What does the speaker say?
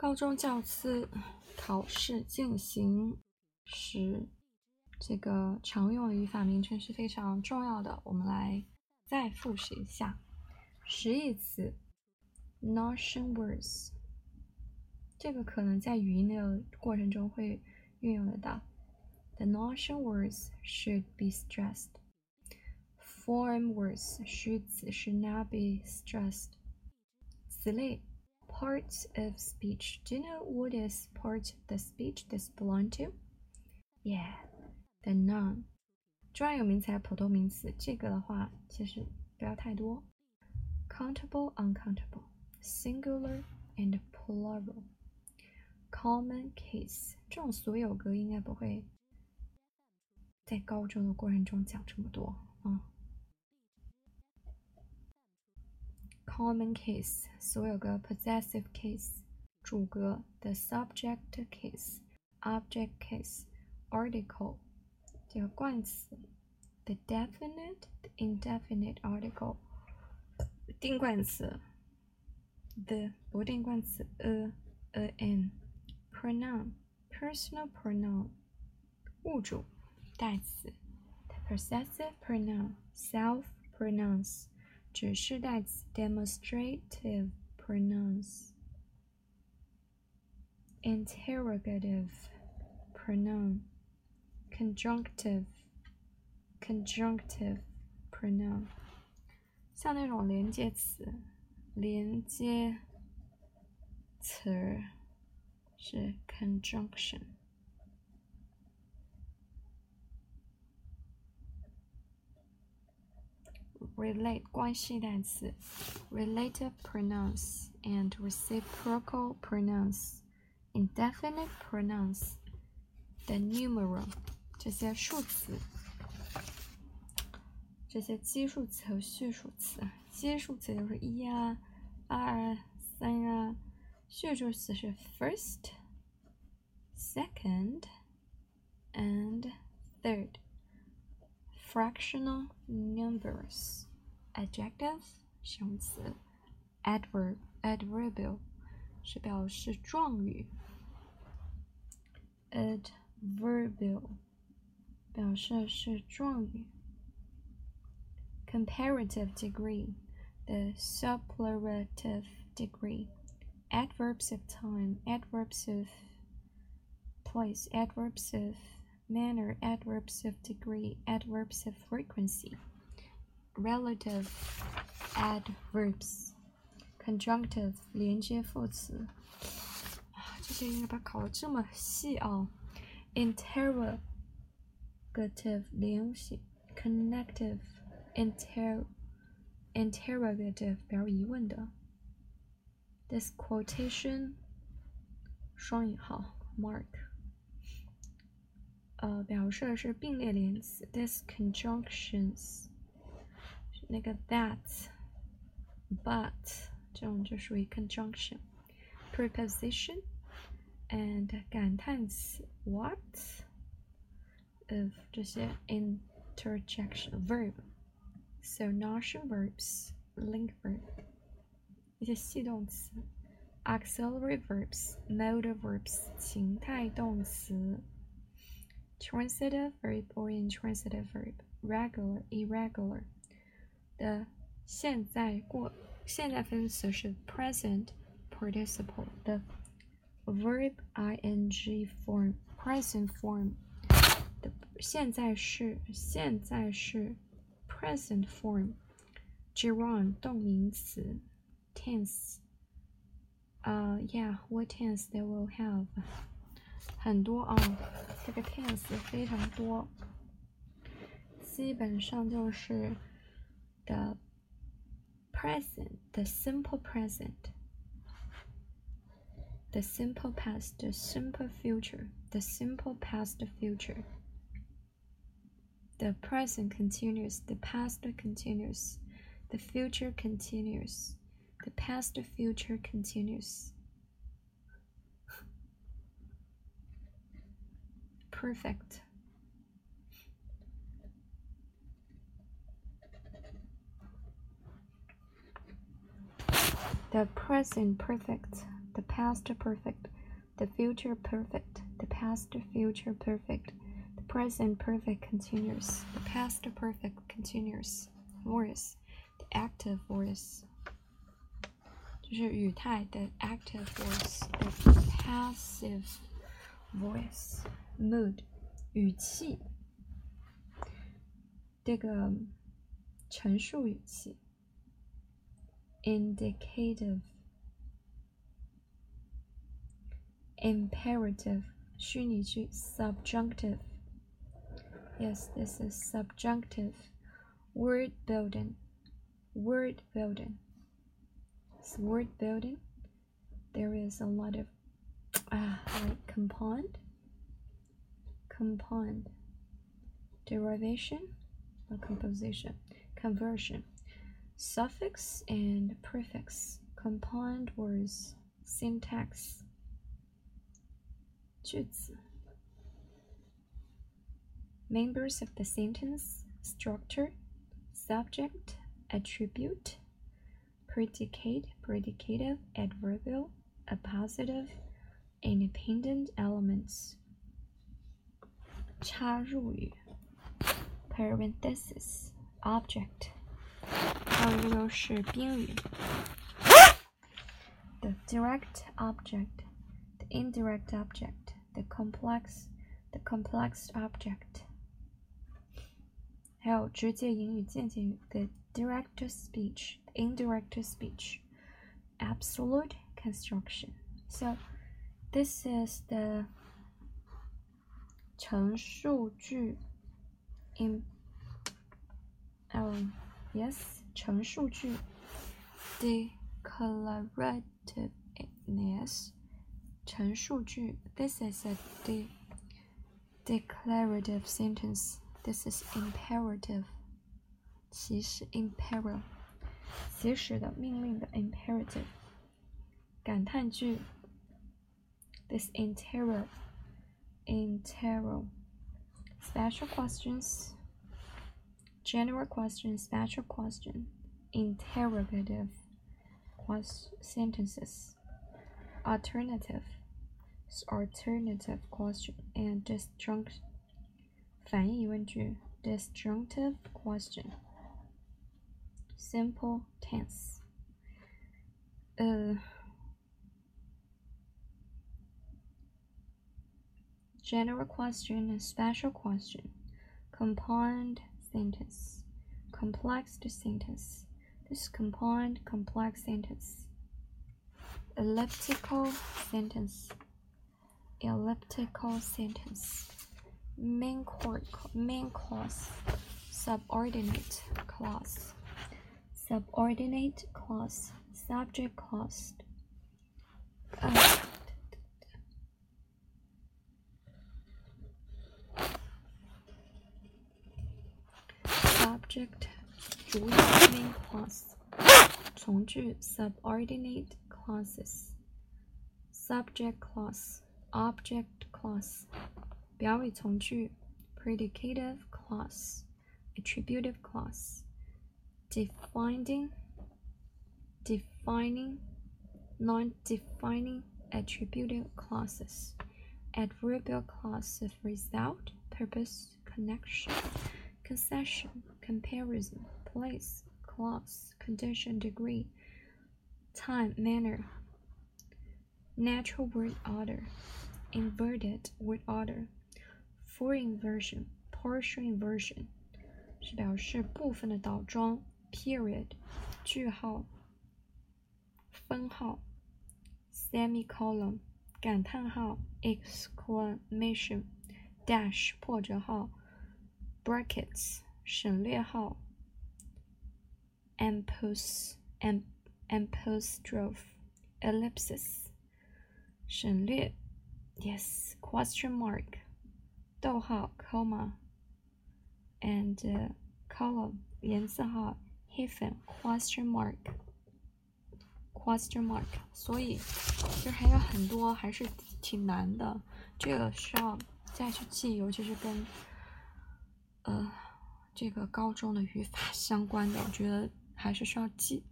高中教资考试进行时，这个常用的语法名称是非常重要的。我们来再复习一下实义词 notion words，这个可能在语音的过程中会运用得到。The notion words should be stressed. Form words 虚词 should not be stressed. 此类 parts of speech. Do you know what is part of the speech this belong to? Yeah, the noun. 专有名词、普通名词，这个的话其实不要太多。Countable, uncountable, singular and plural. Common case，这种所有格应该不会在高中的过程中讲这么多啊。 common case 所有个 possessive case 主格 the subject case object case article 这个冠词 the definite the indefinite article 定冠词 the 不定冠词 a a n pronoun personal pronoun 物主代词 the possessive pronoun self pronouns 指示代词 demonstrative pronouns interrogative pronoun conjunctive conjunctive pronoun 像那种连接词，连接词是 conjunction。 relate 关系单词，relative pronouns and reciprocal pronouns, indefinite pronouns, the numeral 这些数词，这些基数词和序数词。基数词就是一啊、二、三啊，序数词是 first, second, and third. Fractional numbers. adjective 形容词，adverb adverbial 是表示状语，adverbial 表示是状语。comparative degree the superlative degree adverbs of time adverbs of place adverbs of manner adverbs of degree adverbs of frequency relative adverbs, conjunctive 连接副词啊，这些应该把考的这么细啊。interrogative 连写，connective inter interrogative 表示疑问的。This quotation 双引号 mark 呃表示的是并列连词。This conjunctions 那个 that、but 这种就属于 conjunction、preposition and 感叹词 what of 这些 interjection verb。So notion verbs, link verb 一些系动词，auxiliary verbs, modal verbs 情态动词 ，transitive verb or intransitive verb, regular, irregular。的现在过现在分词是 present participle 的 verb ing form present form 的现在式现在式 present form gerund 动名词 tense 啊、uh, yeah，what tense they will have 很多啊， 这个 tense 非常多，基本上就是。the present, the simple present, the simple past, the simple future, the simple past future. The present continues, the past continues, the future continues, the past future continues. Perfect. The present perfect the past perfect, the future perfect, the past future perfect, the present perfect continuous, the past perfect continuous voice, the active voice. 就是语态的 active voice，the passive voice，mood 语气，这个陈述语气，indicative。imperative 虚拟句 subjunctive yes this is subjunctive word building word building it's word building there is a lot of ah like compound? Compound. Derivation? Or composition? Conversion. Suffix and prefix. Compound words syntax. 句子 members of the sentence structure subject attribute predicate predicative adverbial appositive independent elements 插入语 parenthesis object 还有一个是宾语 the direct object the indirect object the complex the complex object，还有直接引语、间接语 the direct speech, the indirect speech, absolute construction. So this is the 陈述句 in um yes 陈述句 declarativeness 陈述句，this is a de declarative sentence. This is imperative. 其实 imperative，祈使的、命令的 imperative。感叹句 ，this interior interior special questions general question special question interrogative sentences alternative alternative question and disjunct 反义疑问句 disjunctive question simple tense uh, general question and special question. Compound sentence. Complex sentence. This compound complex sentence. Elliptical sentence. Elliptical sentence. Main, court, main clause, subordinate clause, subordinate clause, subject clause. Uh, subject 主语 main clause 从句 subordinate clauses subject clause object clause 表尾从句 predicative clause attributive clause defining defining non-defining attributive clauses adverbial clause of result purpose connection concession comparison place clause condition degree time manner natural word order inverted word order, full inversion, partial inversion 是表示部分的倒装，period 句号，分号，semicolon 感叹号，exclamation dash 破折号，brackets 省略号，ampos am apostrophe ellipsis 省略。Yes, question mark, 逗号 comma, and uh, column 连字号 hyphen question mark question mark。所以这还有很多还是挺难的，这个需要再去记，尤其是跟呃 这个高中的语法相关的，我觉得还是需要记。